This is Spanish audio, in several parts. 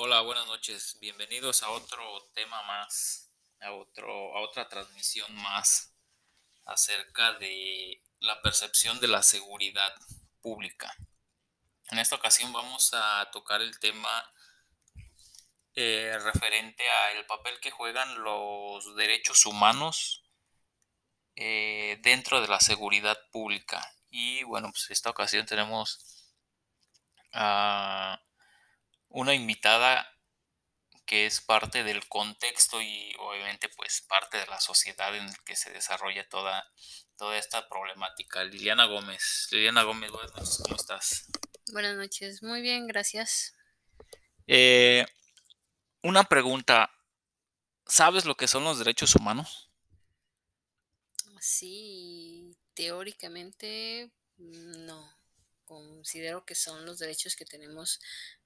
Hola, buenas noches. Bienvenidos a otro tema más, a, otro, a otra transmisión más acerca de la percepción de la seguridad pública. En esta ocasión vamos a tocar el tema eh, referente al papel que juegan los derechos humanos eh, dentro de la seguridad pública. Y bueno, pues esta ocasión tenemos a una invitada que es parte del contexto y obviamente pues parte de la sociedad en el que se desarrolla toda, toda esta problemática. Liliana Gómez. Liliana Gómez, buenas noches, ¿cómo estás? Buenas noches, muy bien, gracias. Eh, una pregunta, ¿sabes lo que son los derechos humanos? Sí, teóricamente no. Considero que son los derechos que tenemos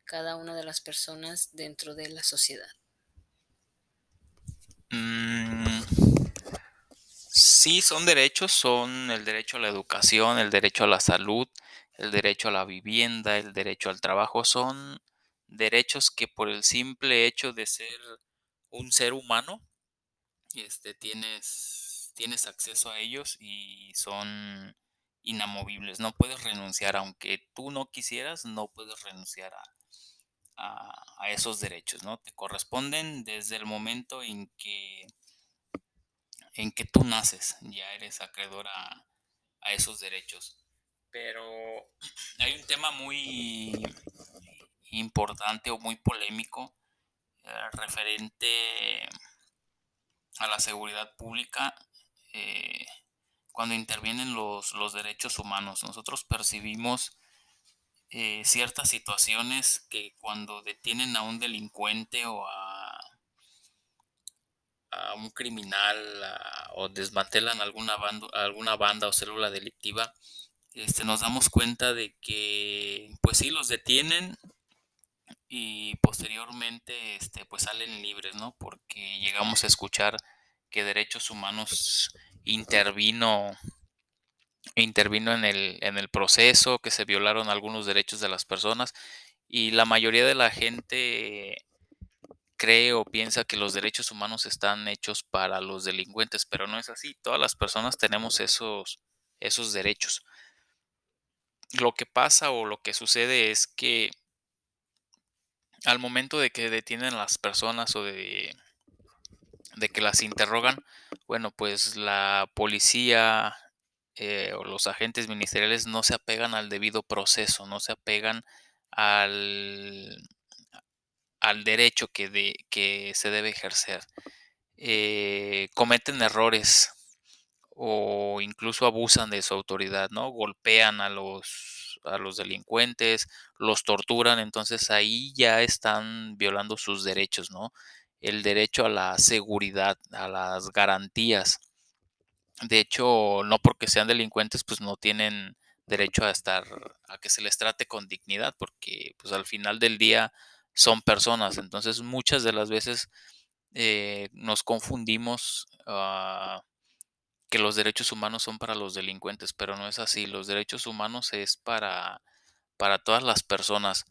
cada una de las personas dentro de la sociedad? Mm, sí, son derechos, son el derecho a la educación, el derecho a la salud, el derecho a la vivienda, el derecho al trabajo, son derechos que por el simple hecho de ser un ser humano, este, tienes, tienes acceso a ellos y son inamovibles, no puedes renunciar, aunque tú no quisieras, no puedes renunciar a, a, esos derechos, ¿no? Te corresponden desde el momento en que, en que tú naces, ya eres acreedor a, esos derechos. Pero hay un tema muy importante o muy polémico eh, referente a la seguridad pública eh, cuando intervienen los, los, derechos humanos. Nosotros percibimos eh, ciertas situaciones que cuando detienen a un delincuente o a, a un criminal o desmantelan alguna banda, alguna banda o célula delictiva, este, nos damos cuenta de que pues sí los detienen y posteriormente este, pues salen libres, ¿no? Porque llegamos a escuchar que derechos humanos intervino intervino en el, en el proceso, que se violaron algunos derechos de las personas y la mayoría de la gente cree o piensa que los derechos humanos están hechos para los delincuentes, pero no es así. Todas las personas tenemos esos, esos derechos. Lo que pasa o lo que sucede es que al momento de que detienen a las personas o de, de que las interrogan, bueno, pues la policía eh, o los agentes ministeriales no se apegan al debido proceso, no se apegan al, al derecho que, de, que se debe ejercer. Eh, cometen errores o incluso abusan de su autoridad, ¿no? Golpean a los, a los delincuentes, los torturan, entonces ahí ya están violando sus derechos, ¿no? El derecho a la seguridad, a las garantías de hecho, no porque sean delincuentes, pues no tienen derecho a estar, a que se les trate con dignidad, porque pues al final del día son personas. Entonces muchas de las veces eh, nos confundimos ah, que los derechos humanos son para los delincuentes, pero no es así. Los derechos humanos es para, para todas las personas.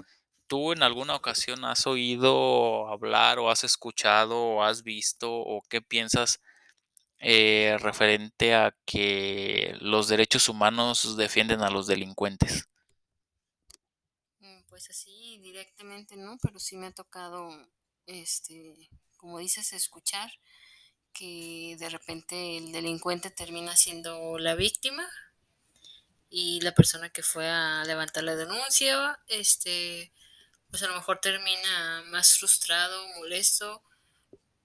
¿Tú en alguna ocasión has oído hablar o has escuchado o has visto o qué piensas eh, referente a que los derechos humanos defienden a los delincuentes? Mm, pues así directamente no, pero sí me ha tocado, este, como dices, escuchar que de repente el delincuente termina siendo la víctima y la persona que fue a levantar la denuncia, este, pues a lo mejor termina más frustrado, molesto,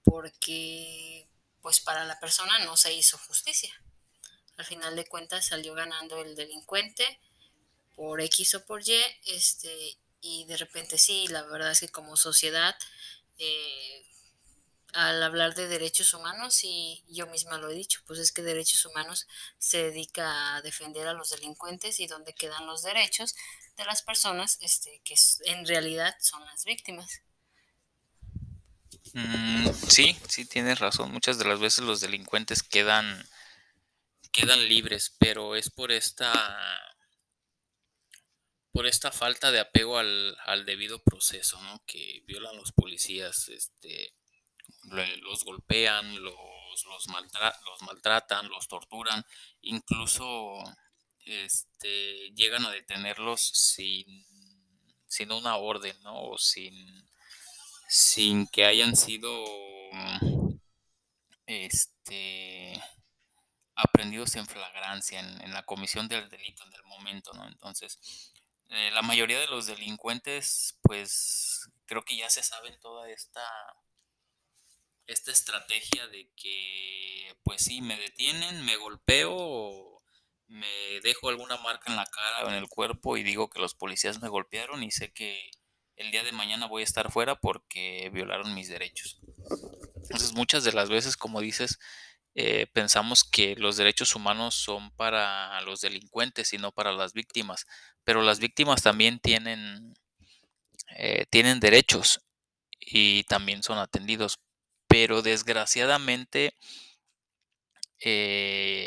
porque pues para la persona no se hizo justicia. Al final de cuentas salió ganando el delincuente por X o por Y, este, y de repente sí, la verdad es que como sociedad, eh, al hablar de derechos humanos, y yo misma lo he dicho, pues es que derechos humanos se dedica a defender a los delincuentes y donde quedan los derechos de las personas este, que en realidad son las víctimas. Mm, sí, sí, tienes razón. Muchas de las veces los delincuentes quedan, quedan libres, pero es por esta, por esta falta de apego al, al debido proceso, ¿no? Que violan los policías, este, los golpean, los, los, los maltratan, los torturan, incluso este, llegan a detenerlos sin, sin una orden, ¿no? O sin, sin que hayan sido este, aprendidos en flagrancia, en, la comisión del delito en el momento, ¿no? Entonces, eh, la mayoría de los delincuentes, pues creo que ya se saben toda esta esta estrategia de que, pues sí, me detienen, me golpeo, me dejo alguna marca en la cara o en el cuerpo y digo que los policías me golpearon y sé que el día de mañana voy a estar fuera porque violaron mis derechos. Entonces muchas de las veces, como dices, eh, pensamos que los derechos humanos son para los delincuentes y no para las víctimas, pero las víctimas también tienen, eh, tienen derechos y también son atendidos pero desgraciadamente eh,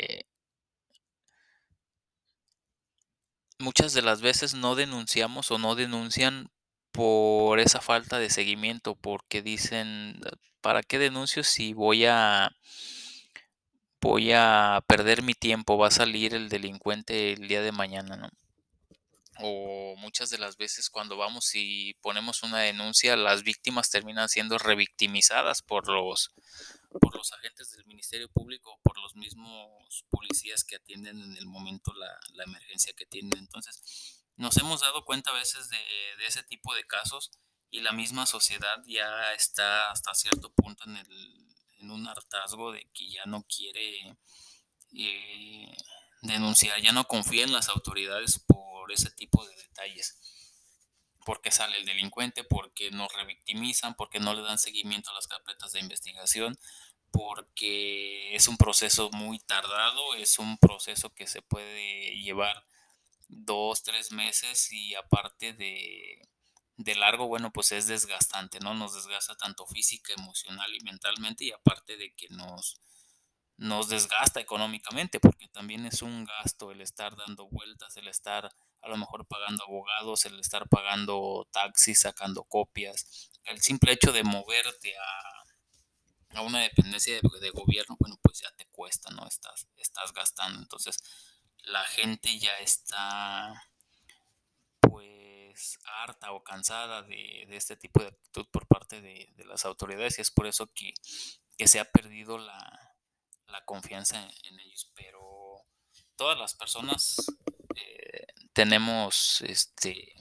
de las veces no denunciamos o no denuncian por esa falta de seguimiento, porque dicen, ¿para qué denuncio si voy a voy a perder mi tiempo, va a salir el delincuente el día de mañana, ¿no? o muchas de las veces cuando vamos y ponemos una denuncia, las víctimas terminan siendo revictimizadas por los, por los agentes del Ministerio Público, por los mismos policías que atienden en el momento la, la emergencia que tienen. Entonces, nos hemos dado cuenta a veces de, de, ese tipo de casos y la misma sociedad ya está hasta cierto punto en, el, en un hartazgo de que ya no quiere eh, denunciar, ya no confía en las autoridades por ese tipo de detalles. Porque sale el delincuente, porque nos revictimizan, porque no le dan seguimiento a las carpetas de investigación, porque es un proceso muy tardado, es un proceso que se puede llevar dos, tres meses y aparte de, de largo, bueno, pues es desgastante, ¿no? Nos desgasta tanto física, emocional y mentalmente y aparte de que nos, nos desgasta económicamente, porque también es un gasto el estar dando vueltas, el estar a lo mejor pagando abogados, el estar pagando taxis, sacando copias, el simple hecho de moverte a, a una dependencia de, gobierno, bueno, pues ya te cuesta, ¿no? Estás, estás gastando. Entonces, la gente ya está pues harta o cansada de, de este tipo de actitud por parte de, de, las autoridades y es por eso que, que se ha perdido la, la confianza en, ellos. Pero todas las personas tenemos este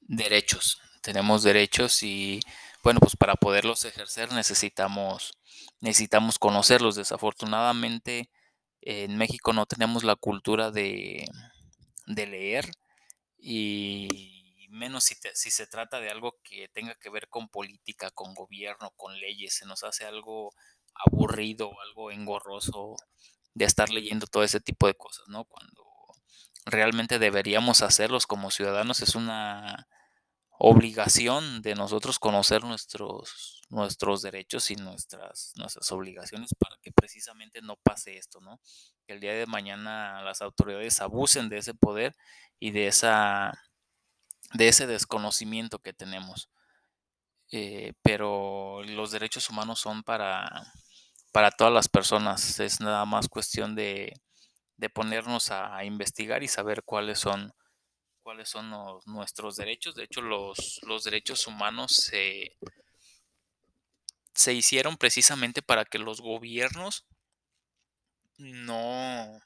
derechos, tenemos derechos y bueno, pues para poderlos ejercer necesitamos necesitamos conocerlos. Desafortunadamente en México no tenemos la cultura de, de leer y menos si, te, si, se trata de algo que tenga que ver con política, con gobierno, con leyes, se nos hace algo aburrido, algo engorroso de estar leyendo todo ese tipo de cosas, ¿no? Cuando realmente deberíamos hacerlos como ciudadanos es una obligación de nosotros conocer nuestros, nuestros derechos y nuestras, nuestras obligaciones para que precisamente no pase esto, ¿no? Que el día de mañana las autoridades abusen de ese poder y de esa de ese desconocimiento que tenemos. Eh, pero los derechos humanos son para, para todas las personas. Es nada más cuestión de, de ponernos a, investigar y saber cuáles son cuáles son nuestros derechos. De hecho, los, los derechos humanos se, se hicieron precisamente para que los gobiernos no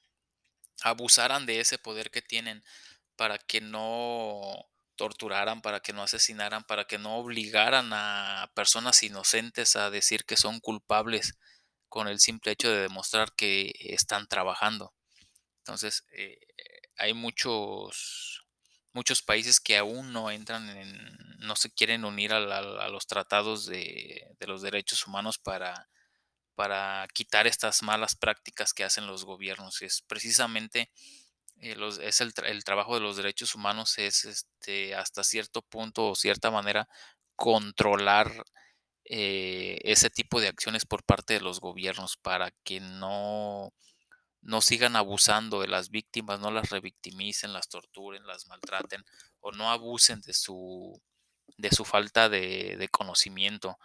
abusaran de ese poder que tienen, para que no torturaran, para que no asesinaran, para que no obligaran a personas inocentes a decir que son culpables con el simple hecho de demostrar que están trabajando. Entonces, eh, hay muchos, muchos países que aún no entran en, no se quieren unir a, la, a los tratados de, de, los derechos humanos para, para quitar estas malas prácticas que hacen los gobiernos. Es precisamente eh, es el, el, trabajo de los derechos humanos es este, hasta cierto punto o cierta manera controlar eh, ese tipo de acciones por parte de los gobiernos para que no no sigan abusando de las víctimas, no las revictimicen, las torturen, las maltraten o no abusen de su, de su falta de, de conocimiento.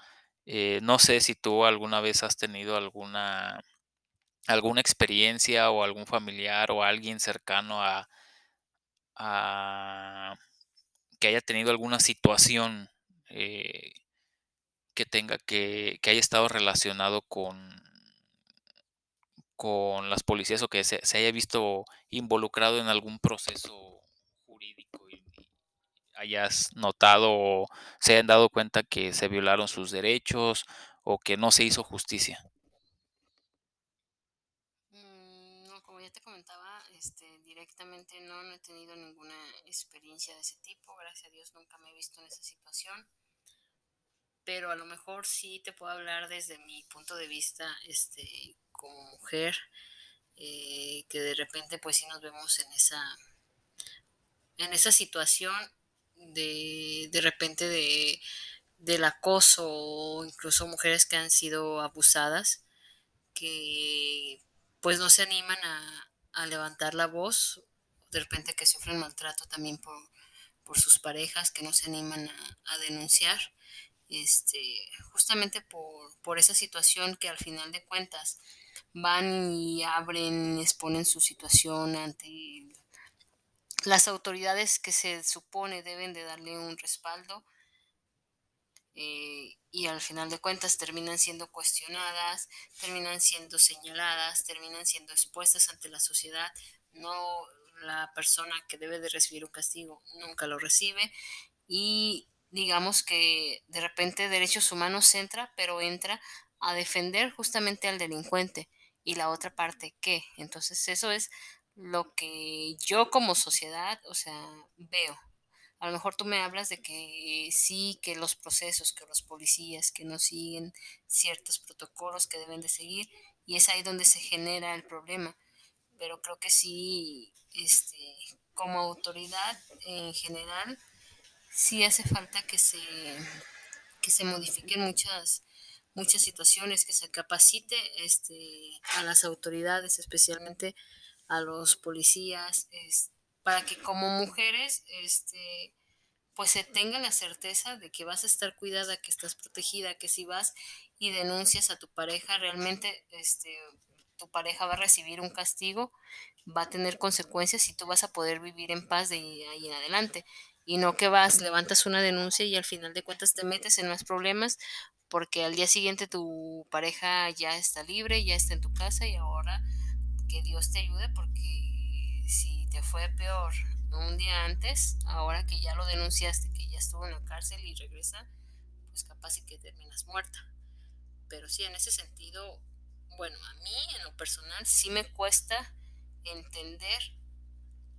Eh, no sé si tú alguna vez has tenido alguna, alguna experiencia o algún familiar o alguien cercano a, a que haya tenido alguna situación eh, que tenga que, que haya estado relacionado con, con las policías o que se, haya visto involucrado en algún proceso jurídico y, y hayas notado o se hayan dado cuenta que se violaron sus derechos o que no se hizo justicia. Mm, No, como ya te comentaba, este, directamente no, no he tenido ninguna experiencia de ese tipo. Gracias a Dios nunca me he visto en esa situación. Pero a lo mejor sí te puedo hablar desde mi punto de vista, este, como mujer, eh, que de repente pues sí nos vemos en esa, en esa situación de, de repente de, del acoso o incluso mujeres que han sido abusadas que pues no se animan a, a levantar la voz, de repente que sufren maltrato también por, por sus parejas, que no se animan a, a denunciar, este, justamente por, esa situación que al final de cuentas van y abren, exponen su situación ante las autoridades que se supone deben de darle un respaldo eh, y al final de cuentas terminan siendo cuestionadas, terminan siendo señaladas, terminan siendo expuestas ante la sociedad. No la persona que debe de recibir un castigo nunca lo recibe y digamos que de repente derechos humanos entra, pero entra a defender justamente al delincuente y la otra parte qué. Entonces eso es lo que yo como sociedad, o sea, veo. A lo mejor tú me hablas de que sí, que los procesos, que los policías que no siguen ciertos protocolos que deben de seguir y es ahí donde se genera el problema. Pero creo que sí, este, como autoridad en general, sí hace falta que se, que se modifiquen muchas, muchas situaciones, que se capacite este, a las autoridades, especialmente a los policías, para que como mujeres, este, pues se tenga la certeza de que vas a estar cuidada, que estás protegida, que si vas y denuncias a tu pareja, realmente este, tu pareja va a recibir un castigo, va a tener consecuencias y tú vas a poder vivir en paz de ahí en adelante. Y no que vas, levantas una denuncia y al final de cuentas te metes en más problemas porque al día siguiente tu pareja ya está libre, ya está en tu casa y ahora que Dios te ayude porque si te fue peor un día antes, ahora que ya lo denunciaste, que ya estuvo en la cárcel y regresa, pues capaz y que terminas muerta. Pero sí, en ese sentido, bueno, a mí en lo personal sí me cuesta entender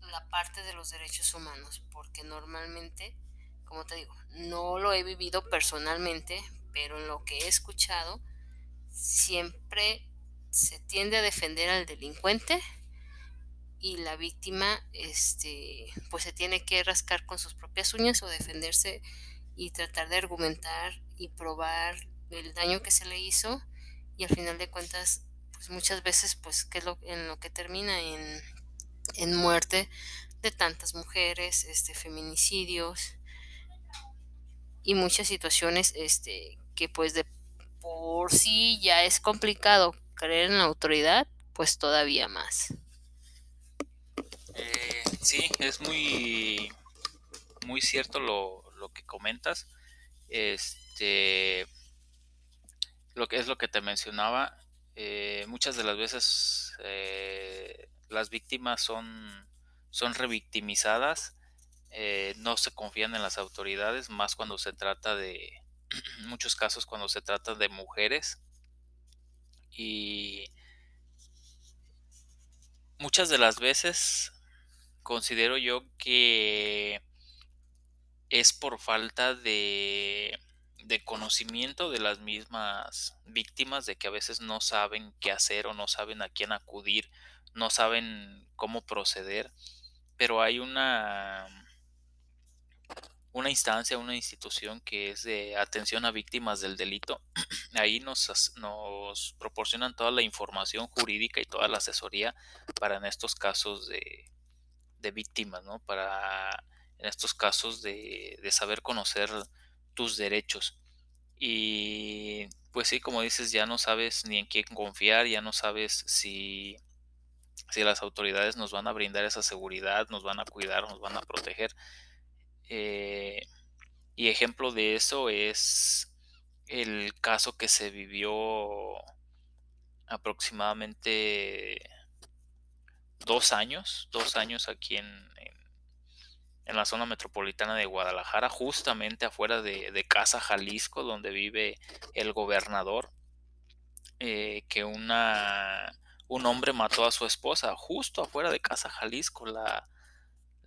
la parte de los derechos humanos, porque normalmente, como te digo, no lo he vivido personalmente, pero en lo que he escuchado, siempre se tiende a defender al delincuente y la víctima este pues se tiene que rascar con sus propias uñas o defenderse y tratar de argumentar y probar el daño que se le hizo y al final de cuentas pues muchas veces pues que es lo en lo que termina en, en muerte de tantas mujeres este feminicidios y muchas situaciones este que pues de por sí ya es complicado creer en la autoridad pues todavía más eh, sí, es muy, muy cierto lo, lo, que comentas. Este, lo que es lo que te mencionaba. Eh, muchas de las veces eh, las víctimas son, son revictimizadas, eh, no se confían en las autoridades, más cuando se trata de, en muchos casos cuando se trata de mujeres. Y muchas de las veces considero yo que es por falta de, de, conocimiento de las mismas víctimas, de que a veces no saben qué hacer o no saben a quién acudir, no saben cómo proceder, pero hay una una instancia, una institución que es de atención a víctimas del delito. Ahí nos, nos proporcionan toda la información jurídica y toda la asesoría para en estos casos de, de víctimas, ¿no? Para en estos casos de, de saber conocer tus derechos. Y pues sí, como dices, ya no sabes ni en quién confiar, ya no sabes si, si las autoridades nos van a brindar esa seguridad, nos van a cuidar, nos van a proteger. Eh, y ejemplo de eso es el caso que se vivió aproximadamente dos años, dos años aquí en, en, la zona metropolitana de Guadalajara, justamente afuera de, de Casa Jalisco, donde vive el gobernador, eh, que una, un hombre mató a su esposa, justo afuera de Casa Jalisco, la,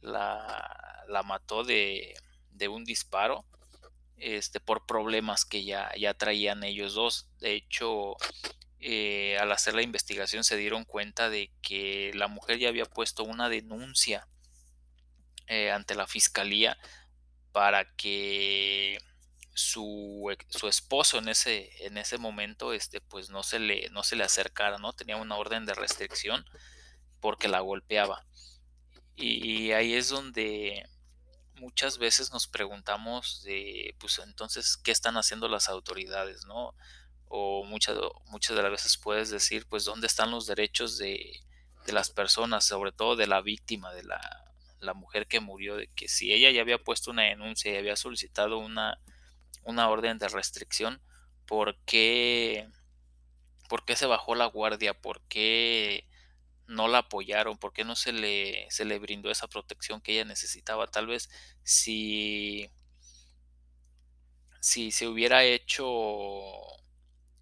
la, la mató de, de, un disparo. Este, por problemas que ya, ya traían ellos dos. De hecho, eh, al hacer la investigación se dieron cuenta de que la mujer ya había puesto una denuncia eh, ante la fiscalía para que su, su, esposo en ese, en ese momento este, pues no se, le, no se le acercara, ¿no? Tenía una orden de restricción porque la golpeaba. Y ahí es donde muchas veces nos preguntamos de, pues entonces, ¿qué están haciendo las autoridades, no? o muchas, muchas de las veces puedes decir, pues, ¿dónde están los derechos de, de las personas, sobre todo de la víctima, de la, la, mujer que murió, que si ella ya había puesto una denuncia y había solicitado una, una orden de restricción, ¿por qué, ¿por qué se bajó la guardia? ¿Por qué no la apoyaron? ¿Por qué no se le, se le brindó esa protección que ella necesitaba? Tal vez si, si se hubiera hecho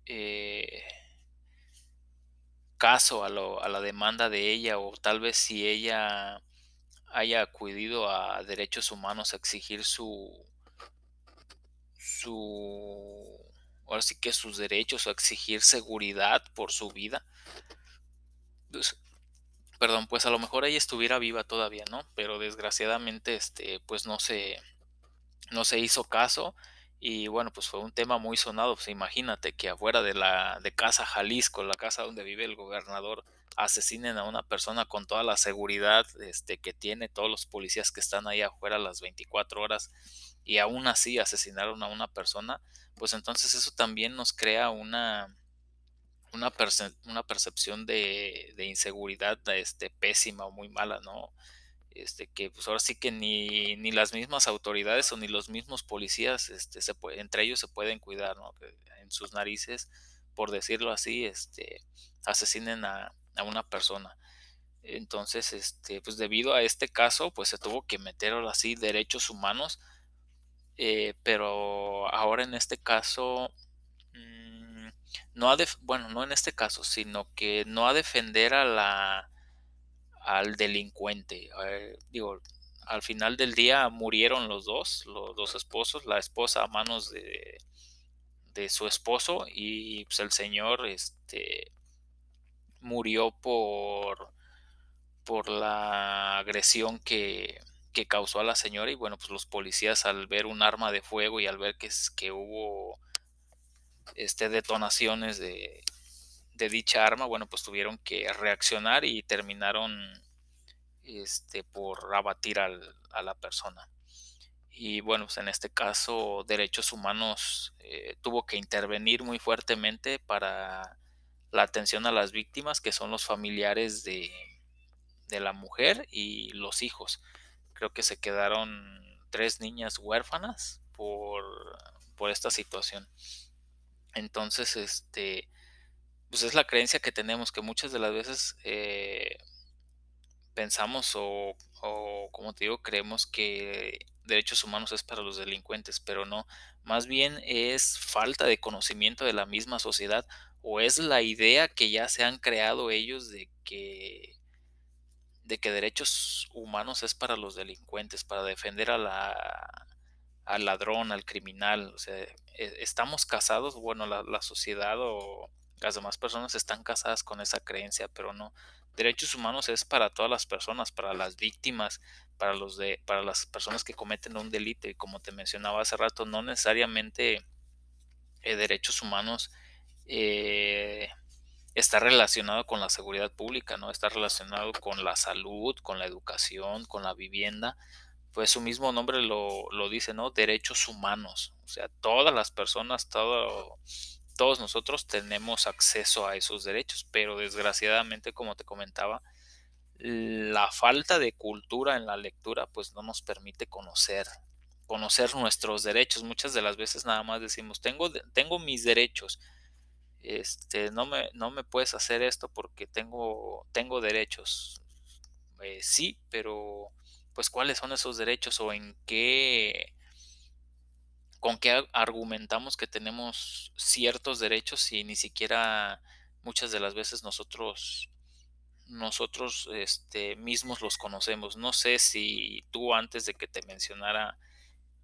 eh, caso a, lo, a, la demanda de ella o tal vez si ella haya acudido a derechos humanos a exigir su su ahora sí que sus derechos o exigir seguridad por su vida. Pues, perdón pues a lo mejor ella estuviera viva todavía no pero desgraciadamente este pues no se no se hizo caso. Y bueno, pues fue un tema muy sonado. Pues imagínate que afuera de la de Casa Jalisco, la casa donde vive el gobernador, asesinen a una persona con toda la seguridad este, que tiene, todos los policías que están ahí afuera las 24 horas y aún así asesinaron a una persona, pues entonces eso también nos crea una, una, una percepción de, de inseguridad este, pésima o muy mala, ¿no? este, que pues ahora sí que ni, las mismas autoridades o ni los mismos policías este, se entre ellos se pueden cuidar, ¿no? En sus narices, por decirlo así, este, asesinen a, a, una persona. Entonces, este, pues debido a este caso, pues se tuvo que meter ahora sí derechos humanos, eh, pero ahora en este caso, mmm, no a bueno, no en este caso, sino que no a defender a la al delincuente. Eh, digo, al final del día murieron los dos, los dos esposos, la esposa a manos de, de su esposo y pues el señor este murió por por la agresión que, que, causó a la señora y bueno pues los policías al ver un arma de fuego y al ver que, que hubo este detonaciones de, de dicha arma, bueno, pues tuvieron que reaccionar y terminaron este, por abatir al, a la persona. Y bueno, pues en este caso Derechos Humanos eh, tuvo que intervenir muy fuertemente para la atención a las víctimas, que son los familiares de, de la mujer y los hijos. Creo que se quedaron tres niñas huérfanas por, por esta situación. Entonces, este, pues es la creencia que tenemos que muchas de las veces eh, pensamos o, o, como te digo, creemos que derechos humanos es para los delincuentes, pero no, más bien es falta de conocimiento de la misma sociedad o es la idea que ya se han creado ellos de que de que derechos humanos es para los delincuentes, para defender a la al ladrón, al criminal, o sea, e, estamos casados, bueno, la, la sociedad o las demás personas están casadas con esa creencia, pero no. Derechos humanos es para todas las personas, para las víctimas, para, los de, para las personas que cometen un delito y como te mencionaba hace rato, no necesariamente eh, derechos humanos eh, está relacionado con la seguridad pública, ¿no? Está relacionado con la salud, con la educación, con la vivienda. Pues su mismo nombre lo, lo dice, ¿no? Derechos humanos. O sea, todas las personas, todo, todos nosotros tenemos acceso a esos derechos, pero desgraciadamente, como te comentaba, la falta de cultura en la lectura pues no nos permite conocer conocer nuestros derechos. Muchas de las veces nada más decimos, tengo, tengo mis derechos, este, no me, no me puedes hacer esto porque tengo, tengo derechos. Eh, sí, pero pues cuáles son esos derechos o en qué, con qué argumentamos que tenemos ciertos derechos y ni siquiera muchas de las veces nosotros nosotros este, mismos los conocemos. No sé si tú antes de que te mencionara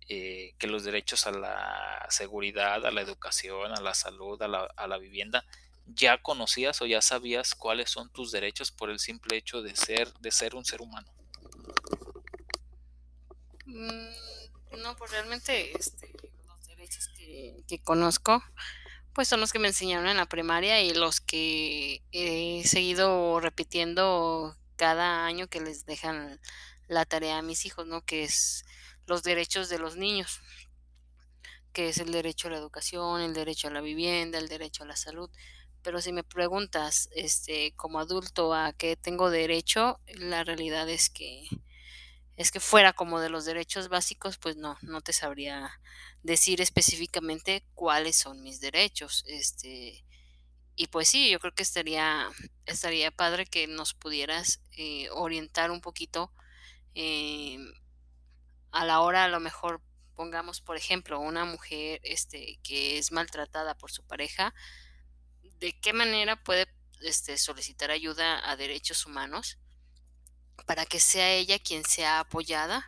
eh, que los derechos a la seguridad, a la educación, a la salud, a la, a la, vivienda, ya conocías o ya sabías cuáles son tus derechos por el simple hecho de ser, de ser un ser humano. Mm, no, pues realmente este, los derechos que, que, conozco, pues son los que me enseñaron en la primaria y los que he seguido repitiendo cada año que les dejan la tarea a mis hijos, ¿no? Que es los derechos de los niños, que es el derecho a la educación, el derecho a la vivienda, el derecho a la salud. Pero si me preguntas, este, como adulto, a qué tengo derecho, la realidad es que es que fuera como de los derechos básicos, pues no, no te sabría decir específicamente cuáles son mis derechos. Este, y pues sí, yo creo que estaría, estaría padre que nos pudieras eh, orientar un poquito eh, a la hora a lo mejor pongamos por ejemplo una mujer este que es maltratada por su pareja de qué manera puede este, solicitar ayuda a derechos humanos para que sea ella quien sea apoyada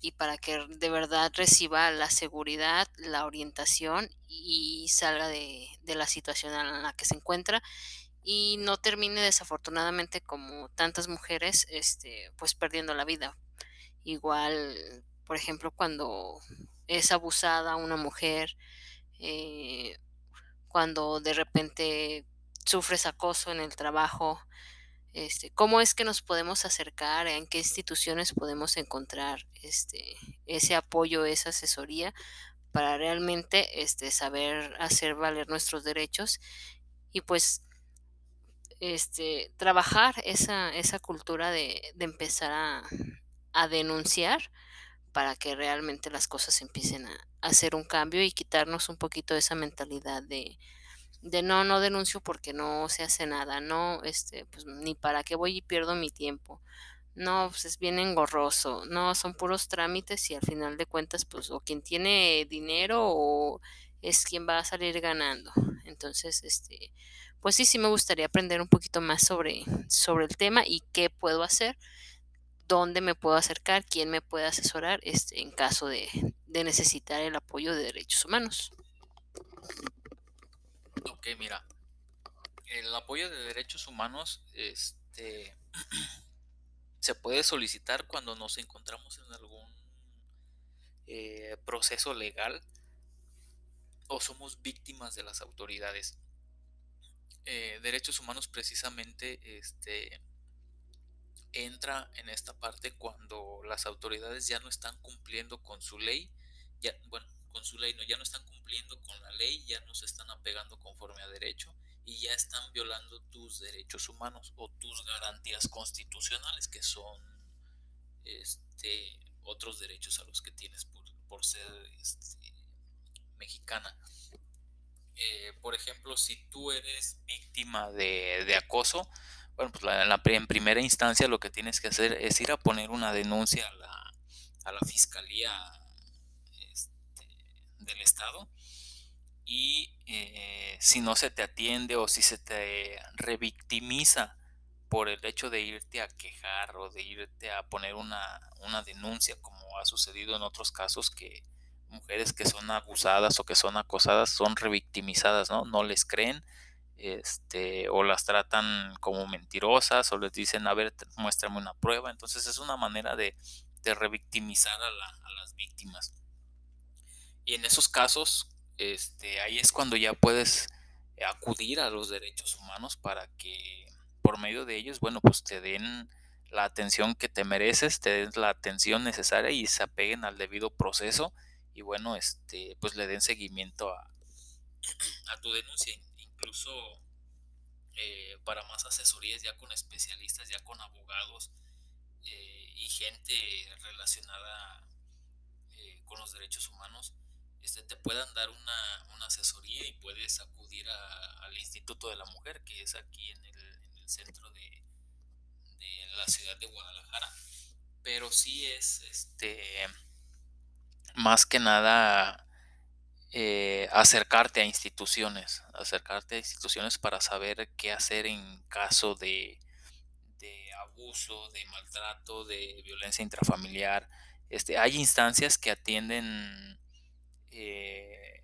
y para que de verdad reciba la seguridad, la orientación y salga de, de la situación en la que se encuentra y no termine desafortunadamente como tantas mujeres este pues perdiendo la vida igual por ejemplo, cuando es abusada una mujer, eh, cuando de repente sufres acoso en el trabajo, este, cómo es que nos podemos acercar, en qué instituciones podemos encontrar este, ese apoyo, esa asesoría para realmente este, saber hacer valer nuestros derechos y pues este, trabajar esa, esa cultura de, de empezar a, a denunciar para que realmente las cosas empiecen a, hacer un cambio y quitarnos un poquito esa mentalidad de, de no, no denuncio porque no se hace nada, no, este, pues ni para qué voy y pierdo mi tiempo. No, pues es bien engorroso, no, son puros trámites y al final de cuentas, pues o quien tiene dinero o es quien va a salir ganando. Entonces, este, pues sí, sí me gustaría aprender un poquito más sobre, sobre el tema y qué puedo hacer dónde me puedo acercar, quién me puede asesorar este, en caso de, de necesitar el apoyo de derechos humanos. Ok, mira, el apoyo de derechos humanos este, se puede solicitar cuando nos encontramos en algún eh, proceso legal o somos víctimas de las autoridades. Eh, derechos humanos precisamente este, entra en esta parte cuando las autoridades ya no están cumpliendo con su ley, ya, bueno, con su ley, no, ya no están cumpliendo con la ley, ya no se están apegando conforme a derecho y ya están violando tus derechos humanos o tus garantías constitucionales, que son este, otros derechos a los que tienes por, ser este, mexicana. Eh, por ejemplo, si tú eres víctima de, de acoso, bueno, pues la, en primera instancia lo que tienes que hacer es ir a poner una denuncia a la, a la Fiscalía este, del Estado y eh, si no se te atiende o si se te revictimiza por el hecho de irte a quejar o de irte a poner una, una denuncia, como ha sucedido en otros casos que mujeres que son abusadas o que son acosadas son revictimizadas, ¿no? No les creen, este, o las tratan como mentirosas, o les dicen, a ver, muéstrame una prueba. Entonces es una manera de revictimizar a, a las víctimas. Y en esos casos, este, ahí es cuando ya puedes acudir a los derechos humanos para que por medio de ellos, bueno, pues te den la atención que te mereces, te den la atención necesaria y se apeguen al debido proceso y bueno, este, pues le den seguimiento a tu denuncia, incluso eh, para más asesorías ya con especialistas, ya con abogados eh, y gente relacionada eh, con los derechos humanos, este, te puedan dar una, una asesoría y puedes acudir al Instituto de la Mujer, que es aquí en el, en el centro de, de, la ciudad de Guadalajara. Pero sí es este más que nada eh, acercarte a instituciones, acercarte a instituciones para saber qué hacer en caso de, de abuso, de maltrato, de violencia intrafamiliar. Este, hay instancias que atienden eh,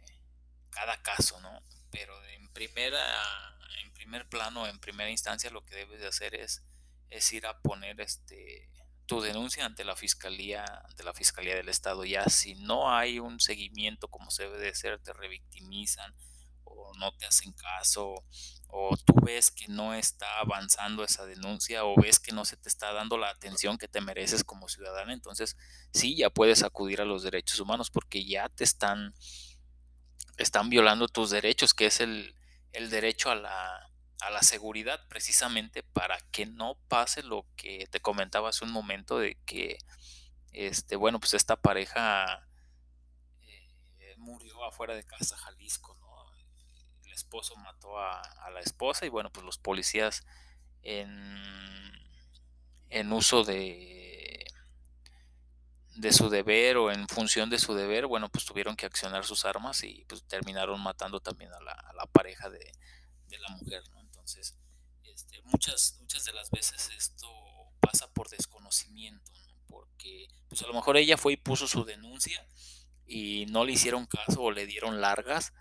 cada caso, ¿no? Pero en primera, en primer plano, en primera instancia, lo que debes de hacer es, es ir a poner este tu denuncia ante la fiscalía, ante la fiscalía del estado. Ya si no hay un seguimiento como se debe de ser, te revictimizan o no te hacen caso o tú ves que no está avanzando esa denuncia o ves que no se te está dando la atención que te mereces como ciudadana, entonces sí ya puedes acudir a los derechos humanos porque ya te están, están violando tus derechos, que es el, el derecho a la, a la seguridad precisamente para que no pase lo que te comentaba hace un momento de que este bueno pues esta pareja eh, murió afuera de casa Jalisco el esposo mató a, la esposa y bueno, pues los policías en, en uso de, de su deber o en función de su deber, bueno, pues tuvieron que accionar sus armas y pues terminaron matando también a la, a la pareja de, de, la mujer, ¿no? Entonces, este, muchas, muchas de las veces esto pasa por desconocimiento, ¿no? Porque pues a lo mejor ella fue y puso su denuncia y no le hicieron caso o le dieron largas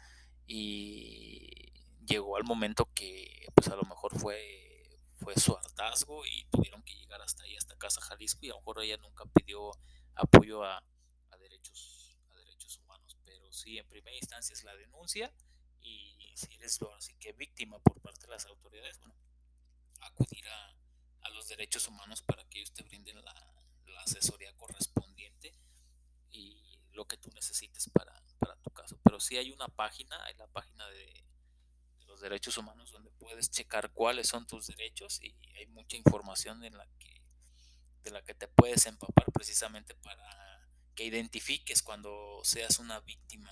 y llegó al momento que pues a lo mejor fue, fue su hartazgo y tuvieron que llegar hasta ahí, hasta Casa Jalisco y a lo mejor ella nunca pidió apoyo a, derechos, a derechos humanos. Pero sí, en primera instancia es la denuncia y si eres así que víctima por parte de las autoridades, bueno, acudir a, los derechos humanos para que ellos te brinden la, asesoría correspondiente y lo que tú necesites para, para tu caso. Pero sí hay una página, hay la página de, los derechos humanos donde puedes checar cuáles son tus derechos y hay mucha información en la que, de la que te puedes empapar precisamente para que identifiques cuando seas una víctima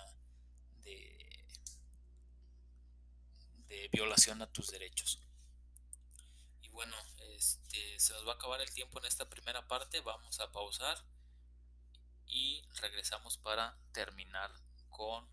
de, de violación a tus derechos. Y bueno, este, se nos va a acabar el tiempo en esta primera parte, vamos a pausar y regresamos para terminar con